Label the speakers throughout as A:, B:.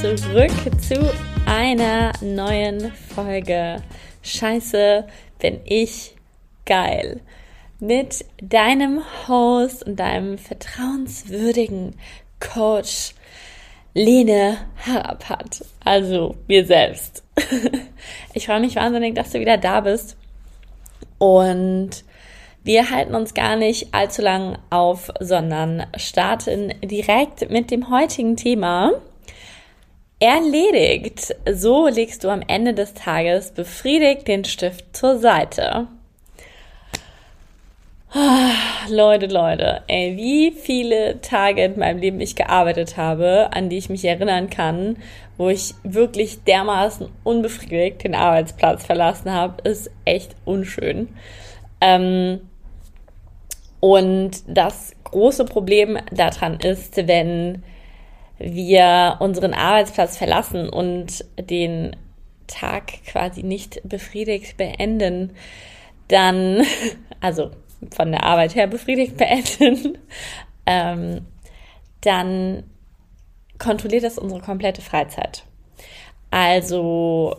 A: zurück zu einer neuen Folge. Scheiße, bin ich geil. Mit deinem Host und deinem vertrauenswürdigen Coach Lene Harapat. Also mir selbst. Ich freue mich wahnsinnig, dass du wieder da bist. Und wir halten uns gar nicht allzu lang auf, sondern starten direkt mit dem heutigen Thema. Erledigt. So legst du am Ende des Tages befriedigt den Stift zur Seite. Ah, Leute, Leute, ey, wie viele Tage in meinem Leben ich gearbeitet habe, an die ich mich erinnern kann, wo ich wirklich dermaßen unbefriedigt den Arbeitsplatz verlassen habe, ist echt unschön. Ähm, und das große Problem daran ist, wenn wir unseren Arbeitsplatz verlassen und den Tag quasi nicht befriedigt beenden, dann, also von der Arbeit her befriedigt beenden, ähm, dann kontrolliert das unsere komplette Freizeit. Also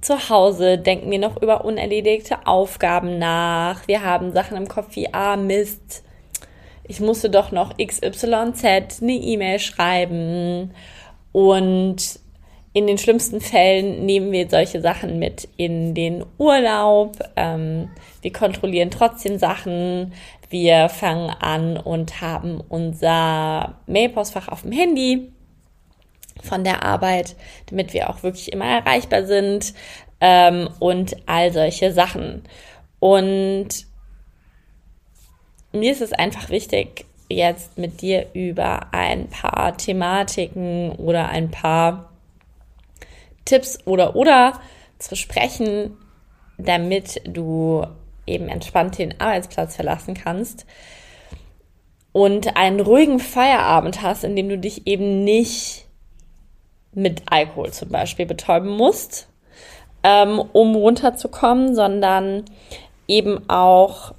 A: zu Hause denken wir noch über unerledigte Aufgaben nach. Wir haben Sachen im Kopf wie, ah, Mist, ich musste doch noch XYZ eine E-Mail schreiben. Und in den schlimmsten Fällen nehmen wir solche Sachen mit in den Urlaub. Ähm, wir kontrollieren trotzdem Sachen. Wir fangen an und haben unser Mailpostfach auf dem Handy von der Arbeit, damit wir auch wirklich immer erreichbar sind ähm, und all solche Sachen. Und mir ist es einfach wichtig, jetzt mit dir über ein paar Thematiken oder ein paar Tipps oder oder zu sprechen, damit du eben entspannt den Arbeitsplatz verlassen kannst und einen ruhigen Feierabend hast, in dem du dich eben nicht mit Alkohol zum Beispiel betäuben musst, ähm, um runterzukommen, sondern eben auch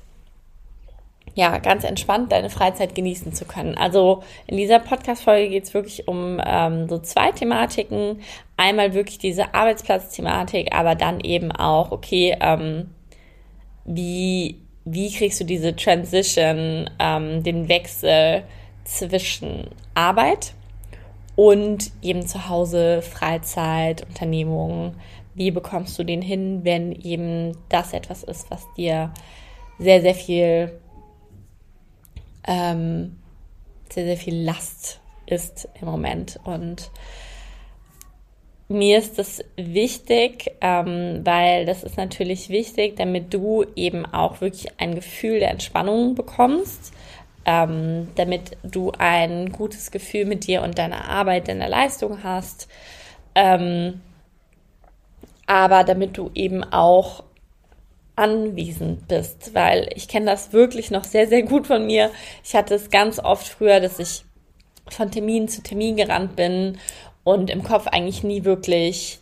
A: ja, ganz entspannt deine Freizeit genießen zu können. Also in dieser Podcast-Folge geht es wirklich um ähm, so zwei Thematiken. Einmal wirklich diese Arbeitsplatzthematik, aber dann eben auch, okay, ähm, wie, wie kriegst du diese Transition, ähm, den Wechsel zwischen Arbeit und eben zu Hause Freizeit, Unternehmungen. Wie bekommst du den hin, wenn eben das etwas ist, was dir sehr, sehr viel, ähm, sehr, sehr viel Last ist im Moment. Und mir ist das wichtig, ähm, weil das ist natürlich wichtig, damit du eben auch wirklich ein Gefühl der Entspannung bekommst ähm, damit du ein gutes Gefühl mit dir und deiner Arbeit, deiner Leistung hast. Ähm, aber damit du eben auch anwesend bist, weil ich kenne das wirklich noch sehr, sehr gut von mir. Ich hatte es ganz oft früher, dass ich von Termin zu Termin gerannt bin und im Kopf eigentlich nie wirklich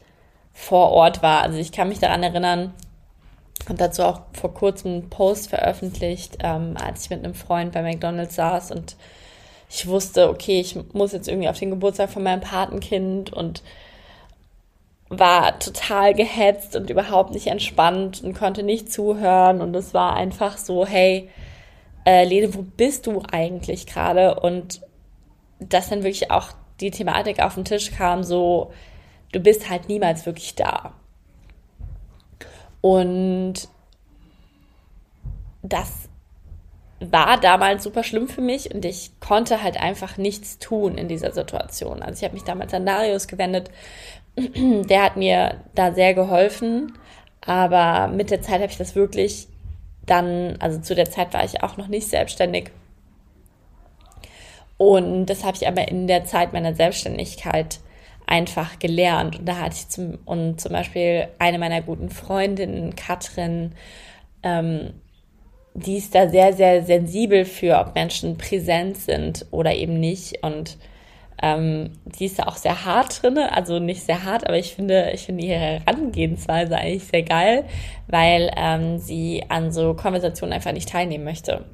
A: vor Ort war. Also ich kann mich daran erinnern, habe dazu auch vor kurzem einen Post veröffentlicht, ähm, als ich mit einem Freund bei McDonald's saß und ich wusste, okay, ich muss jetzt irgendwie auf den Geburtstag von meinem Patenkind und war total gehetzt und überhaupt nicht entspannt und konnte nicht zuhören und es war einfach so, hey, äh, Lene, wo bist du eigentlich gerade? Und dass dann wirklich auch die Thematik auf den Tisch kam, so, du bist halt niemals wirklich da. Und das war damals super schlimm für mich und ich konnte halt einfach nichts tun in dieser Situation. Also ich habe mich damals an Darius gewendet. Der hat mir da sehr geholfen, aber mit der Zeit habe ich das wirklich dann, also zu der Zeit war ich auch noch nicht selbstständig. Und das habe ich aber in der Zeit meiner Selbstständigkeit einfach gelernt. Und da hatte ich zum, und zum Beispiel eine meiner guten Freundinnen, Katrin, ähm, die ist da sehr, sehr sensibel für, ob Menschen präsent sind oder eben nicht. Und ähm, die ist ja auch sehr hart drin, also nicht sehr hart, aber ich finde, ich finde ihre Herangehensweise eigentlich sehr geil, weil ähm, sie an so Konversationen einfach nicht teilnehmen möchte.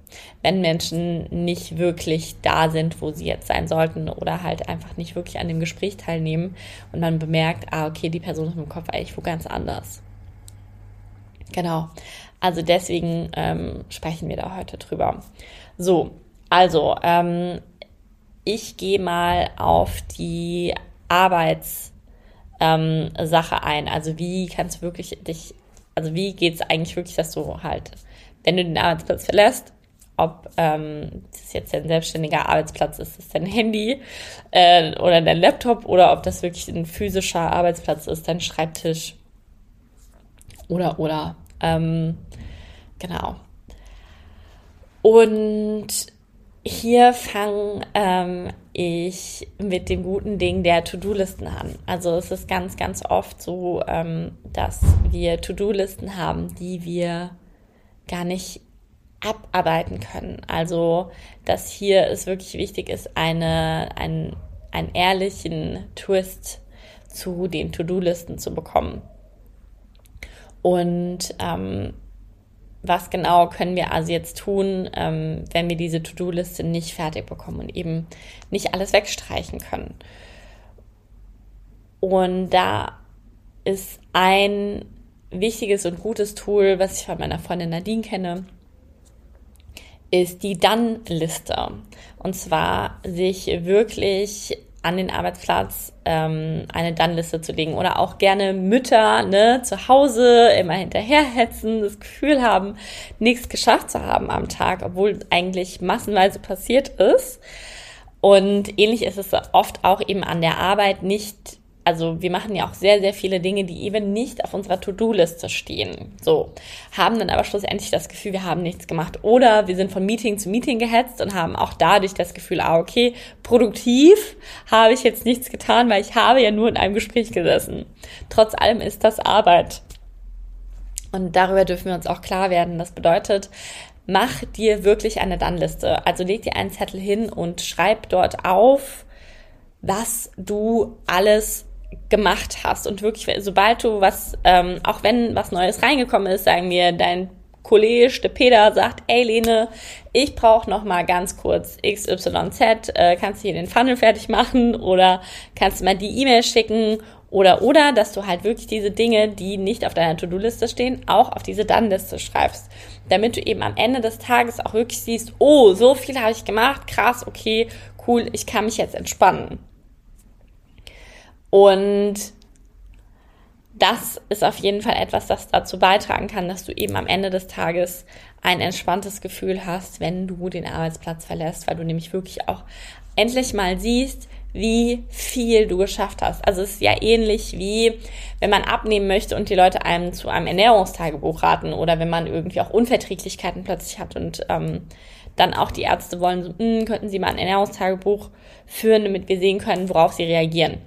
A: Wenn Menschen nicht wirklich da sind, wo sie jetzt sein sollten oder halt einfach nicht wirklich an dem Gespräch teilnehmen und man bemerkt, ah, okay, die Person ist im Kopf eigentlich wo ganz anders. Genau. Also deswegen ähm, sprechen wir da heute drüber. So, also ähm, ich gehe mal auf die Arbeitssache ähm, ein. Also wie kannst du wirklich dich, also wie geht es eigentlich wirklich, dass du halt, wenn du den Arbeitsplatz verlässt, ob ähm, das jetzt ein selbstständiger Arbeitsplatz ist, ist dein Handy äh, oder dein Laptop oder ob das wirklich ein physischer Arbeitsplatz ist, dein Schreibtisch oder oder ähm, genau. Und hier fange ähm, ich mit dem guten Ding der To-Do-Listen an. Also es ist ganz, ganz oft so, ähm, dass wir To-Do-Listen haben, die wir gar nicht abarbeiten können. Also dass hier es wirklich wichtig ist, eine, ein, einen ehrlichen Twist zu den To-Do-Listen zu bekommen. Und ähm, was genau können wir also jetzt tun, ähm, wenn wir diese To-Do-Liste nicht fertig bekommen und eben nicht alles wegstreichen können. Und da ist ein wichtiges und gutes Tool, was ich von meiner Freundin Nadine kenne, ist die Dann-Liste. Und zwar sich wirklich an den Arbeitsplatz ähm, eine Dann-Liste zu legen oder auch gerne Mütter ne, zu Hause immer hinterherhetzen, das Gefühl haben, nichts geschafft zu haben am Tag, obwohl eigentlich massenweise passiert ist. Und ähnlich ist es oft auch eben an der Arbeit nicht also wir machen ja auch sehr, sehr viele Dinge, die eben nicht auf unserer To-Do-Liste stehen. So, haben dann aber schlussendlich das Gefühl, wir haben nichts gemacht. Oder wir sind von Meeting zu Meeting gehetzt und haben auch dadurch das Gefühl, ah, okay, produktiv habe ich jetzt nichts getan, weil ich habe ja nur in einem Gespräch gesessen. Trotz allem ist das Arbeit. Und darüber dürfen wir uns auch klar werden. Das bedeutet, mach dir wirklich eine Dann-Liste. Also leg dir einen Zettel hin und schreib dort auf, was du alles gemacht hast und wirklich, sobald du was, ähm, auch wenn was Neues reingekommen ist, sagen wir, dein Kollege, der Peter, sagt, ey Lene, ich brauche noch mal ganz kurz XYZ, äh, kannst du hier den Funnel fertig machen oder kannst du mal die E-Mail schicken oder oder, dass du halt wirklich diese Dinge, die nicht auf deiner To-Do-Liste stehen, auch auf diese Dann-Liste schreibst, damit du eben am Ende des Tages auch wirklich siehst, oh, so viel habe ich gemacht, krass, okay, cool, ich kann mich jetzt entspannen. Und das ist auf jeden Fall etwas, das dazu beitragen kann, dass du eben am Ende des Tages ein entspanntes Gefühl hast, wenn du den Arbeitsplatz verlässt, weil du nämlich wirklich auch endlich mal siehst, wie viel du geschafft hast. Also es ist ja ähnlich wie, wenn man abnehmen möchte und die Leute einem zu einem Ernährungstagebuch raten oder wenn man irgendwie auch Unverträglichkeiten plötzlich hat und ähm, dann auch die Ärzte wollen, so, hm, könnten sie mal ein Ernährungstagebuch führen, damit wir sehen können, worauf sie reagieren.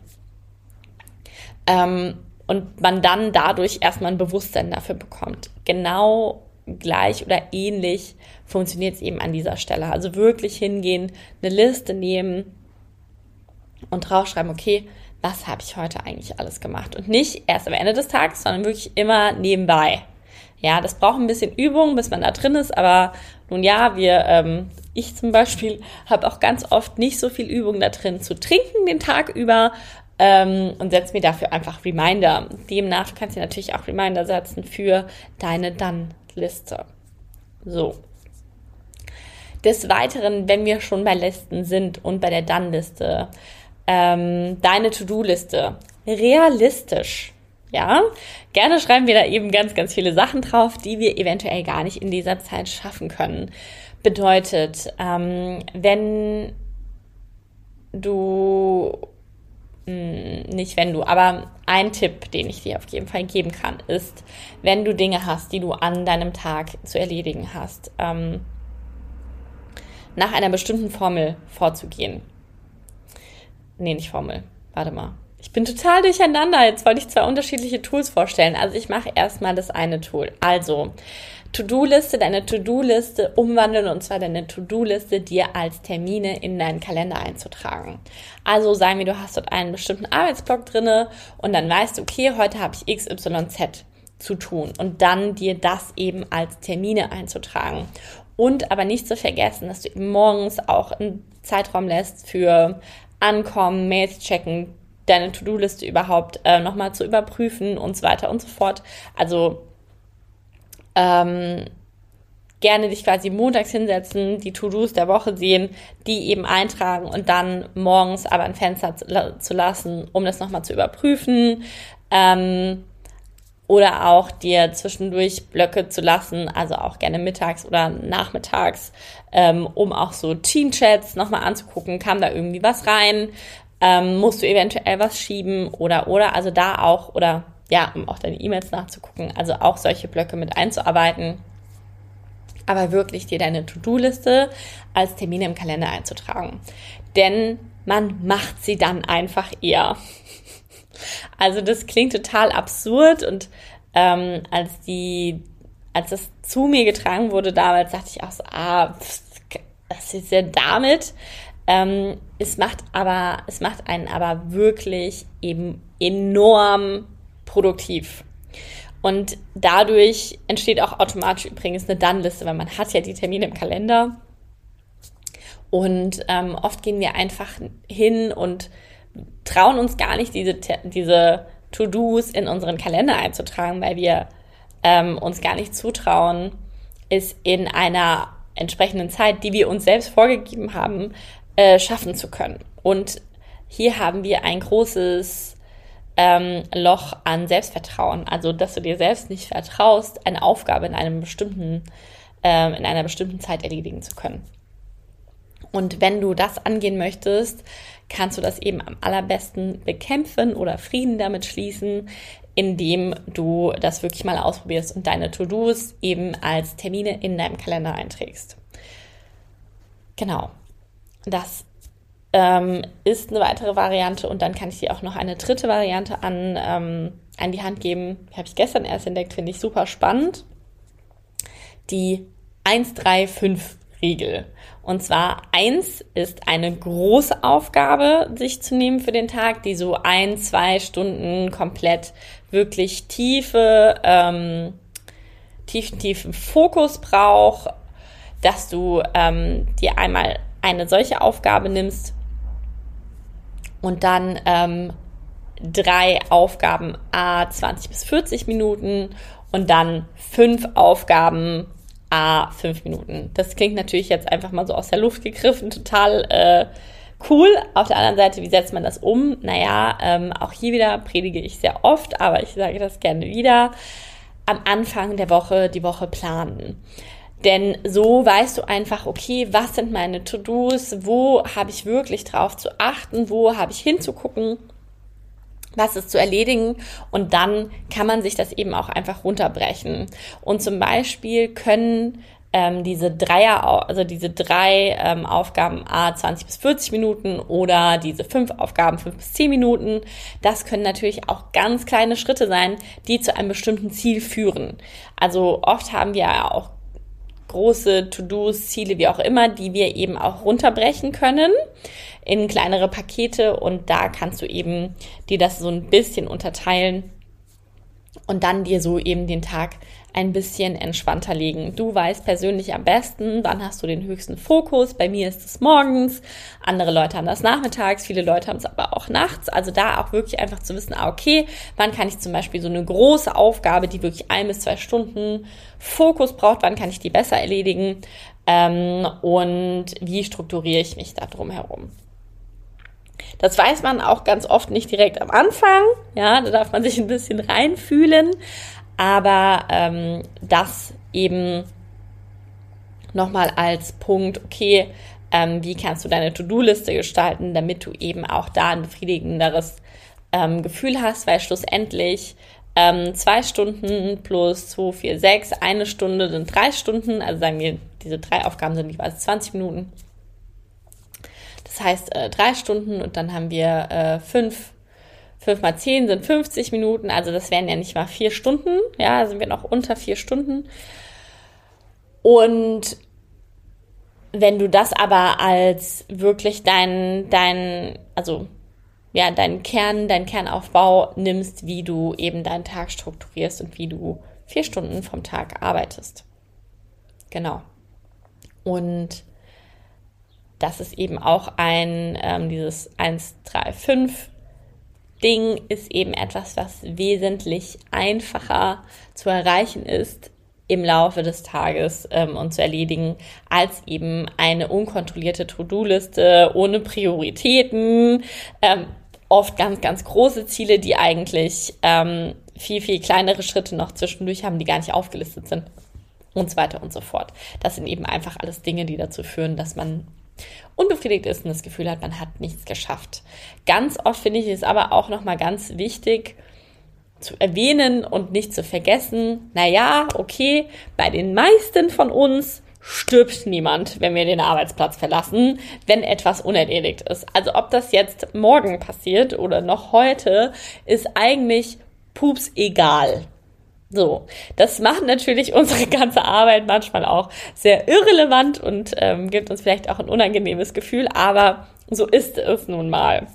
A: Ähm, und man dann dadurch erstmal ein Bewusstsein dafür bekommt. Genau gleich oder ähnlich funktioniert es eben an dieser Stelle. Also wirklich hingehen, eine Liste nehmen und draufschreiben, okay, was habe ich heute eigentlich alles gemacht? Und nicht erst am Ende des Tages, sondern wirklich immer nebenbei. Ja, das braucht ein bisschen Übung, bis man da drin ist, aber nun ja, wir, ähm, ich zum Beispiel habe auch ganz oft nicht so viel Übung da drin zu trinken den Tag über, ähm, und setz mir dafür einfach Reminder. Demnach kannst du natürlich auch Reminder setzen für deine Dann-Liste. So. Des Weiteren, wenn wir schon bei Listen sind und bei der Dann-Liste, ähm, deine To-Do-Liste realistisch. Ja, gerne schreiben wir da eben ganz, ganz viele Sachen drauf, die wir eventuell gar nicht in dieser Zeit schaffen können. Bedeutet, ähm, wenn du nicht wenn du, aber ein Tipp, den ich dir auf jeden Fall geben kann, ist, wenn du Dinge hast, die du an deinem Tag zu erledigen hast, ähm, nach einer bestimmten Formel vorzugehen. Nee, nicht Formel. Warte mal. Ich bin total durcheinander. Jetzt wollte ich zwei unterschiedliche Tools vorstellen. Also ich mache erstmal das eine Tool. Also, To-Do-Liste, deine To-Do-Liste umwandeln und zwar deine To-Do-Liste dir als Termine in deinen Kalender einzutragen. Also sagen wir, du hast dort einen bestimmten Arbeitsblock drinne und dann weißt du, okay, heute habe ich XYZ zu tun und dann dir das eben als Termine einzutragen. Und aber nicht zu vergessen, dass du eben morgens auch einen Zeitraum lässt für Ankommen, Mails checken, deine To-Do-Liste überhaupt äh, nochmal zu überprüfen und so weiter und so fort. Also ähm, gerne dich quasi montags hinsetzen, die To-Dos der Woche sehen, die eben eintragen und dann morgens aber ein Fenster zu, lassen, um das nochmal zu überprüfen. Ähm, oder auch dir zwischendurch Blöcke zu lassen, also auch gerne mittags oder nachmittags, ähm, um auch so Team-Chats nochmal anzugucken, kam da irgendwie was rein, ähm, musst du eventuell was schieben oder oder, also da auch, oder ja, um auch deine E-Mails nachzugucken, also auch solche Blöcke mit einzuarbeiten. Aber wirklich dir deine To-Do-Liste als Termine im Kalender einzutragen. Denn man macht sie dann einfach eher. Also das klingt total absurd und ähm, als die, als das zu mir getragen wurde damals, dachte ich auch so, ah, was ist denn damit? Ähm, es macht aber, es macht einen aber wirklich eben enorm produktiv. Und dadurch entsteht auch automatisch übrigens eine Dann-Liste, weil man hat ja die Termine im Kalender. Und ähm, oft gehen wir einfach hin und trauen uns gar nicht, diese, diese To-Dos in unseren Kalender einzutragen, weil wir ähm, uns gar nicht zutrauen, es in einer entsprechenden Zeit, die wir uns selbst vorgegeben haben, äh, schaffen zu können. Und hier haben wir ein großes ähm, Loch an Selbstvertrauen, also dass du dir selbst nicht vertraust, eine Aufgabe in einem bestimmten, ähm, in einer bestimmten Zeit erledigen zu können. Und wenn du das angehen möchtest, kannst du das eben am allerbesten bekämpfen oder Frieden damit schließen, indem du das wirklich mal ausprobierst und deine To-Dos eben als Termine in deinem Kalender einträgst. Genau. Das ähm, ist eine weitere Variante und dann kann ich dir auch noch eine dritte Variante an, ähm, an die Hand geben. Habe ich gestern erst entdeckt, finde ich super spannend. Die 135-Regel. Und zwar eins ist eine große Aufgabe, sich zu nehmen für den Tag, die so ein, zwei Stunden komplett wirklich tiefe, ähm, tiefen, tiefen Fokus braucht, dass du ähm, dir einmal eine solche Aufgabe nimmst und dann ähm, drei Aufgaben a 20 bis 40 Minuten und dann fünf Aufgaben a 5 Minuten. Das klingt natürlich jetzt einfach mal so aus der Luft gegriffen, total äh, cool. Auf der anderen Seite, wie setzt man das um? Naja, ähm, auch hier wieder predige ich sehr oft, aber ich sage das gerne wieder. Am Anfang der Woche die Woche planen. Denn so weißt du einfach, okay, was sind meine To-Dos, wo habe ich wirklich drauf zu achten, wo habe ich hinzugucken, was ist zu erledigen und dann kann man sich das eben auch einfach runterbrechen. Und zum Beispiel können ähm, diese Dreier, also diese drei ähm, Aufgaben A 20 bis 40 Minuten oder diese fünf Aufgaben 5 bis 10 Minuten, das können natürlich auch ganz kleine Schritte sein, die zu einem bestimmten Ziel führen. Also oft haben wir ja auch große To-Dos, Ziele, wie auch immer, die wir eben auch runterbrechen können in kleinere Pakete. Und da kannst du eben dir das so ein bisschen unterteilen und dann dir so eben den Tag ein bisschen entspannter legen. Du weißt persönlich am besten, wann hast du den höchsten Fokus. Bei mir ist es morgens, andere Leute haben das nachmittags, viele Leute haben es aber auch nachts. Also da auch wirklich einfach zu wissen, ah, okay, wann kann ich zum Beispiel so eine große Aufgabe, die wirklich ein bis zwei Stunden Fokus braucht, wann kann ich die besser erledigen ähm, und wie strukturiere ich mich da drum herum. Das weiß man auch ganz oft nicht direkt am Anfang. Ja, da darf man sich ein bisschen reinfühlen. Aber ähm, das eben nochmal als Punkt, okay, ähm, wie kannst du deine To-Do-Liste gestalten, damit du eben auch da ein befriedigenderes ähm, Gefühl hast, weil schlussendlich ähm, zwei Stunden plus zwei, vier, sechs, eine Stunde sind drei Stunden, also sagen wir, diese drei Aufgaben sind jeweils 20 Minuten. Das heißt äh, drei Stunden und dann haben wir äh, fünf 5 mal 10 sind 50 Minuten, also das wären ja nicht mal vier Stunden, ja, sind wir noch unter vier Stunden. Und wenn du das aber als wirklich dein, dein, also ja, deinen Kern, deinen Kernaufbau nimmst, wie du eben deinen Tag strukturierst und wie du vier Stunden vom Tag arbeitest. Genau. Und das ist eben auch ein, ähm, dieses 1, 3, 5 Ding ist eben etwas, was wesentlich einfacher zu erreichen ist im Laufe des Tages ähm, und zu erledigen, als eben eine unkontrollierte To-Do-Liste ohne Prioritäten, ähm, oft ganz, ganz große Ziele, die eigentlich ähm, viel, viel kleinere Schritte noch zwischendurch haben, die gar nicht aufgelistet sind und so weiter und so fort. Das sind eben einfach alles Dinge, die dazu führen, dass man unbefriedigt ist und das Gefühl hat, man hat nichts geschafft. Ganz oft finde ich es aber auch nochmal ganz wichtig zu erwähnen und nicht zu vergessen, naja, okay, bei den meisten von uns stirbt niemand, wenn wir den Arbeitsplatz verlassen, wenn etwas unerledigt ist. Also ob das jetzt morgen passiert oder noch heute, ist eigentlich pups egal. So, das macht natürlich unsere ganze Arbeit manchmal auch sehr irrelevant und ähm, gibt uns vielleicht auch ein unangenehmes Gefühl, aber so ist es nun mal.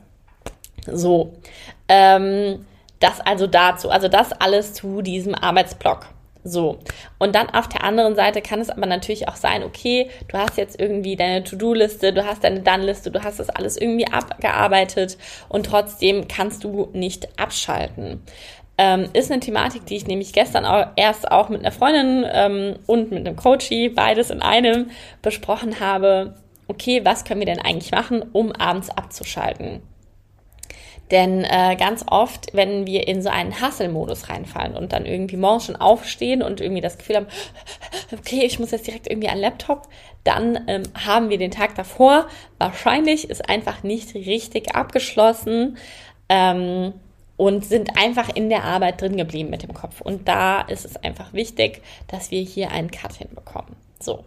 A: So, ähm, das also dazu, also das alles zu diesem Arbeitsblock. So. Und dann auf der anderen Seite kann es aber natürlich auch sein, okay, du hast jetzt irgendwie deine To-Do-Liste, du hast deine Done-Liste, du hast das alles irgendwie abgearbeitet und trotzdem kannst du nicht abschalten ähm, ist eine Thematik, die ich nämlich gestern auch erst auch mit einer Freundin ähm, und mit einem Coachie, beides in einem, besprochen habe. Okay, was können wir denn eigentlich machen, um abends abzuschalten? Denn äh, ganz oft, wenn wir in so einen Hustle-Modus reinfallen und dann irgendwie morgens schon aufstehen und irgendwie das Gefühl haben, okay, ich muss jetzt direkt irgendwie an Laptop, dann ähm, haben wir den Tag davor wahrscheinlich ist einfach nicht richtig abgeschlossen. Ähm, und sind einfach in der Arbeit drin geblieben mit dem Kopf. Und da ist es einfach wichtig, dass wir hier einen Cut hinbekommen. So.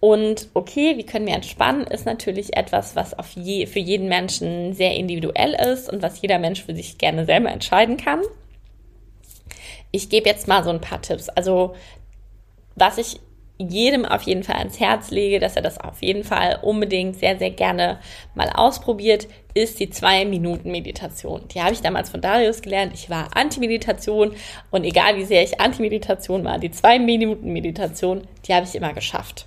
A: Und okay, wie können wir entspannen, ist natürlich etwas, was auf je, für jeden Menschen sehr individuell ist und was jeder Mensch für sich gerne selber entscheiden kann. Ich gebe jetzt mal so ein paar Tipps. Also, was ich jedem auf jeden Fall ans Herz lege, dass er das auf jeden Fall unbedingt sehr, sehr gerne mal ausprobiert, ist die Zwei-Minuten-Meditation. Die habe ich damals von Darius gelernt. Ich war Anti-Meditation und egal wie sehr ich Anti-Meditation war, die Zwei-Minuten-Meditation, die habe ich immer geschafft.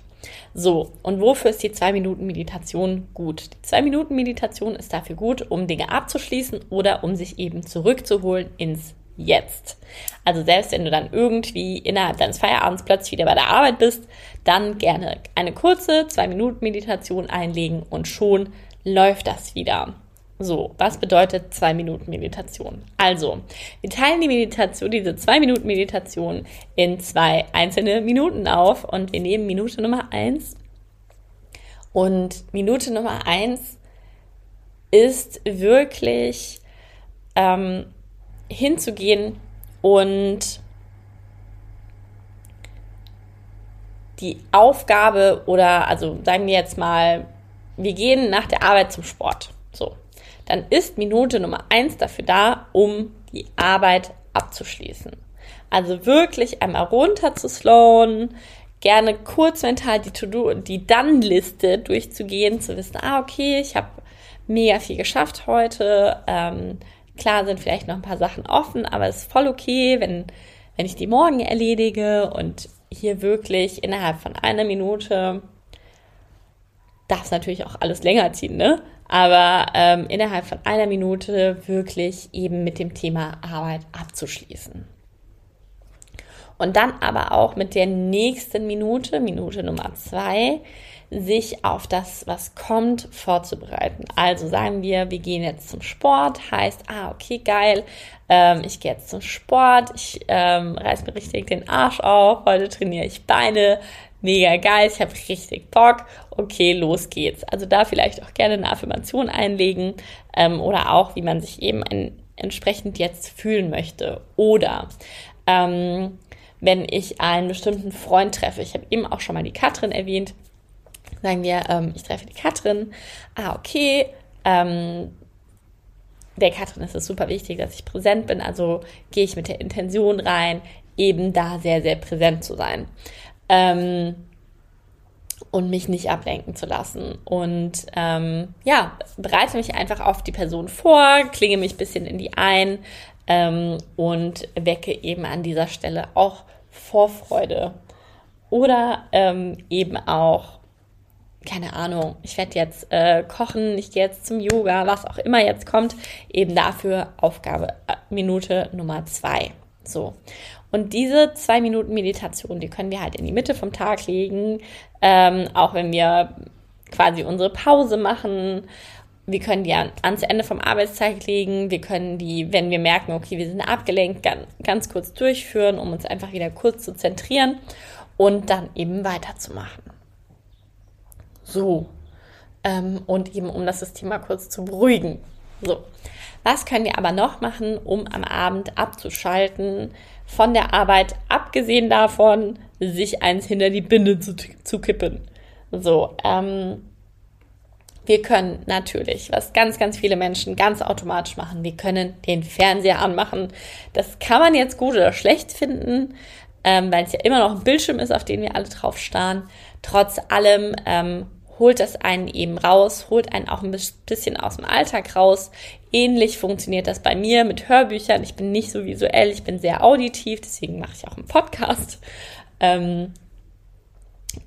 A: So, und wofür ist die Zwei-Minuten-Meditation gut? Die Zwei-Minuten-Meditation ist dafür gut, um Dinge abzuschließen oder um sich eben zurückzuholen ins jetzt. Also selbst wenn du dann irgendwie innerhalb deines Feierabends plötzlich wieder bei der Arbeit bist, dann gerne eine kurze zwei Minuten Meditation einlegen und schon läuft das wieder. So, was bedeutet zwei Minuten Meditation? Also, wir teilen die Meditation, diese zwei Minuten Meditation in zwei einzelne Minuten auf und wir nehmen Minute Nummer eins. Und Minute Nummer eins ist wirklich ähm, hinzugehen und die Aufgabe oder also sagen wir jetzt mal, wir gehen nach der Arbeit zum Sport. So, dann ist Minute Nummer eins dafür da, um die Arbeit abzuschließen. Also wirklich einmal runter zu slowen, gerne kurz mental die To-Do, die Dann-Liste durchzugehen, zu wissen, ah, okay, ich habe mega viel geschafft heute, ähm, Klar sind vielleicht noch ein paar Sachen offen, aber es ist voll okay, wenn, wenn ich die morgen erledige und hier wirklich innerhalb von einer Minute darf es natürlich auch alles länger ziehen, ne? Aber ähm, innerhalb von einer Minute wirklich eben mit dem Thema Arbeit abzuschließen. Und dann aber auch mit der nächsten Minute, Minute Nummer zwei, sich auf das, was kommt, vorzubereiten. Also sagen wir, wir gehen jetzt zum Sport, heißt, ah, okay, geil, ähm, ich gehe jetzt zum Sport, ich ähm, reiß mir richtig den Arsch auf, heute trainiere ich Beine, mega geil, ich habe richtig Bock, okay, los geht's. Also da vielleicht auch gerne eine Affirmation einlegen ähm, oder auch, wie man sich eben ein, entsprechend jetzt fühlen möchte. Oder ähm, wenn ich einen bestimmten Freund treffe, ich habe eben auch schon mal die Katrin erwähnt, sagen wir, ähm, ich treffe die Katrin. Ah, okay. Ähm, der Katrin ist es super wichtig, dass ich präsent bin. Also gehe ich mit der Intention rein, eben da sehr, sehr präsent zu sein. Ähm, und mich nicht ablenken zu lassen. Und ähm, ja, bereite mich einfach auf die Person vor, klinge mich ein bisschen in die ein ähm, und wecke eben an dieser Stelle auch Vorfreude. Oder ähm, eben auch, keine Ahnung, ich werde jetzt äh, kochen, ich gehe jetzt zum Yoga, was auch immer jetzt kommt, eben dafür Aufgabe äh, Minute Nummer zwei. So. Und diese zwei Minuten Meditation, die können wir halt in die Mitte vom Tag legen, ähm, auch wenn wir quasi unsere Pause machen. Wir können die an, ans Ende vom Arbeitstag legen. Wir können die, wenn wir merken, okay, wir sind abgelenkt, ganz, ganz kurz durchführen, um uns einfach wieder kurz zu zentrieren und dann eben weiterzumachen. So. Ähm, und eben um das System mal kurz zu beruhigen. So. Was können wir aber noch machen, um am Abend abzuschalten von der Arbeit, abgesehen davon, sich eins hinter die Binde zu, zu kippen? So, ähm, wir können natürlich, was ganz, ganz viele Menschen ganz automatisch machen, wir können den Fernseher anmachen. Das kann man jetzt gut oder schlecht finden, ähm, weil es ja immer noch ein Bildschirm ist, auf den wir alle drauf starren. Trotz allem ähm, holt das einen eben raus, holt einen auch ein bisschen aus dem Alltag raus. Ähnlich funktioniert das bei mir mit Hörbüchern. Ich bin nicht so visuell, ich bin sehr auditiv, deswegen mache ich auch einen Podcast. Ähm,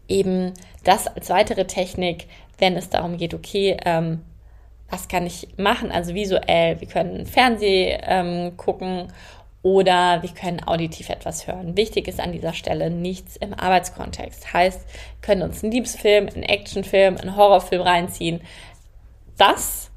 A: eben das als weitere Technik, wenn es darum geht, okay, ähm, was kann ich machen? Also visuell, wir können Fernseh ähm, gucken oder wir können auditiv etwas hören. Wichtig ist an dieser Stelle nichts im Arbeitskontext. Heißt, wir können uns einen Liebesfilm, einen Actionfilm, einen Horrorfilm reinziehen. Das,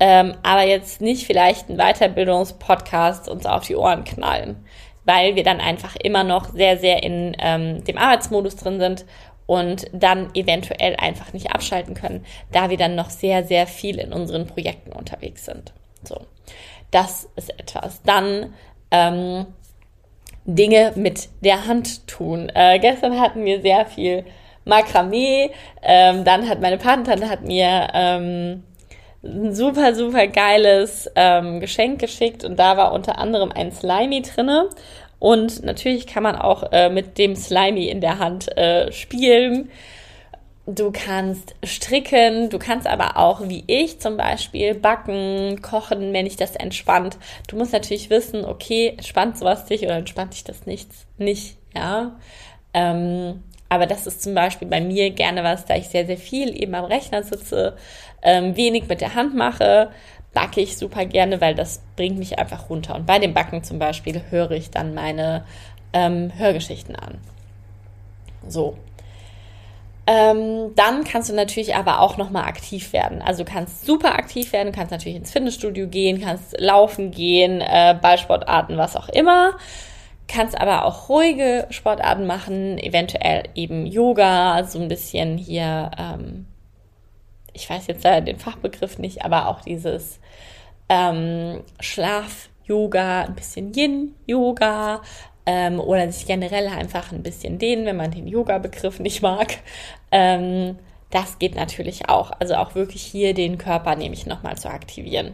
A: ähm, aber jetzt nicht vielleicht einen Weiterbildungspodcast uns auf die Ohren knallen, weil wir dann einfach immer noch sehr, sehr in ähm, dem Arbeitsmodus drin sind und dann eventuell einfach nicht abschalten können, da wir dann noch sehr, sehr viel in unseren Projekten unterwegs sind. So, das ist etwas. Dann ähm, Dinge mit der Hand tun. Äh, gestern hatten wir sehr viel Makramee. Ähm, dann hat meine Patentante hat mir ähm, ein super, super geiles ähm, Geschenk geschickt und da war unter anderem ein Slimy drinne. Und natürlich kann man auch äh, mit dem Slimy in der Hand äh, spielen. Du kannst stricken, du kannst aber auch, wie ich zum Beispiel, backen, kochen, wenn dich das entspannt. Du musst natürlich wissen, okay, entspannt sowas dich oder entspannt dich das nicht, nicht, ja. Ähm, aber das ist zum Beispiel bei mir gerne was, da ich sehr, sehr viel eben am Rechner sitze, ähm, wenig mit der Hand mache, backe ich super gerne, weil das bringt mich einfach runter. Und bei dem Backen zum Beispiel höre ich dann meine ähm, Hörgeschichten an. So, ähm, dann kannst du natürlich aber auch nochmal aktiv werden. Also du kannst super aktiv werden, kannst natürlich ins Fitnessstudio gehen, kannst laufen gehen, äh, Ballsportarten, was auch immer. Kannst aber auch ruhige Sportarten machen, eventuell eben Yoga, so ein bisschen hier, ähm, ich weiß jetzt leider den Fachbegriff nicht, aber auch dieses ähm, Schlaf-Yoga, ein bisschen Yin-Yoga, ähm, oder sich generell einfach ein bisschen dehnen, wenn man den Yoga-Begriff nicht mag. Ähm, das geht natürlich auch. Also auch wirklich hier den Körper nämlich nochmal zu aktivieren.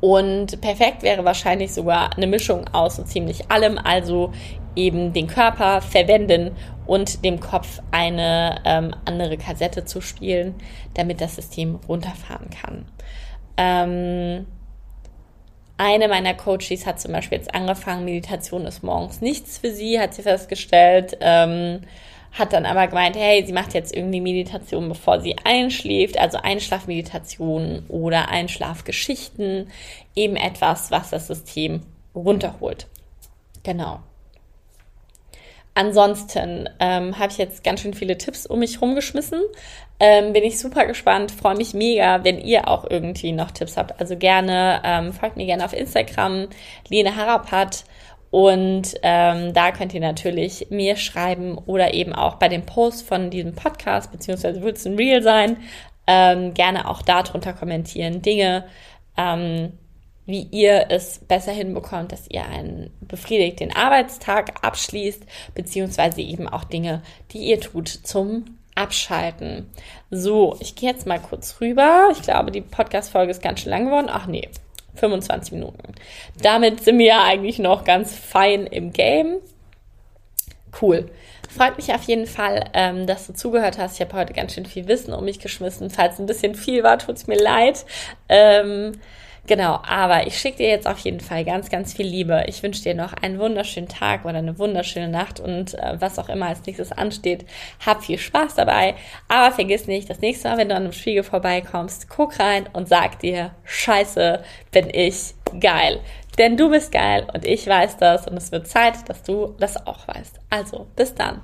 A: Und perfekt wäre wahrscheinlich sogar eine Mischung aus so ziemlich allem, also eben den Körper verwenden und dem Kopf eine ähm, andere Kassette zu spielen, damit das System runterfahren kann. Ähm, eine meiner Coaches hat zum Beispiel jetzt angefangen, Meditation ist morgens nichts für sie, hat sie festgestellt, ähm, hat dann aber gemeint, hey, sie macht jetzt irgendwie Meditation, bevor sie einschläft, also Einschlafmeditation oder Einschlafgeschichten, eben etwas, was das System runterholt. Genau. Ansonsten ähm, habe ich jetzt ganz schön viele Tipps um mich rumgeschmissen. Ähm, bin ich super gespannt, freue mich mega, wenn ihr auch irgendwie noch Tipps habt. Also gerne, ähm, folgt mir gerne auf Instagram, Lene Harapat. Und ähm, da könnt ihr natürlich mir schreiben oder eben auch bei dem Post von diesem Podcast, beziehungsweise wird es ein Real sein, ähm, gerne auch darunter kommentieren. Dinge, ähm, wie ihr es besser hinbekommt, dass ihr einen befriedigten Arbeitstag abschließt, beziehungsweise eben auch Dinge, die ihr tut zum Abschalten. So, ich gehe jetzt mal kurz rüber. Ich glaube, die Podcast-Folge ist ganz schön lang geworden. Ach nee, 25 Minuten. Damit sind wir ja eigentlich noch ganz fein im Game. Cool. Freut mich auf jeden Fall, ähm, dass du zugehört hast. Ich habe heute ganz schön viel Wissen um mich geschmissen. Falls ein bisschen viel war, tut es mir leid. Ähm, Genau, aber ich schicke dir jetzt auf jeden Fall ganz, ganz viel Liebe. Ich wünsche dir noch einen wunderschönen Tag oder eine wunderschöne Nacht und äh, was auch immer als nächstes ansteht. Hab viel Spaß dabei, aber vergiss nicht, das nächste Mal, wenn du an einem Spiegel vorbeikommst, guck rein und sag dir, scheiße, bin ich geil. Denn du bist geil und ich weiß das und es wird Zeit, dass du das auch weißt. Also, bis dann.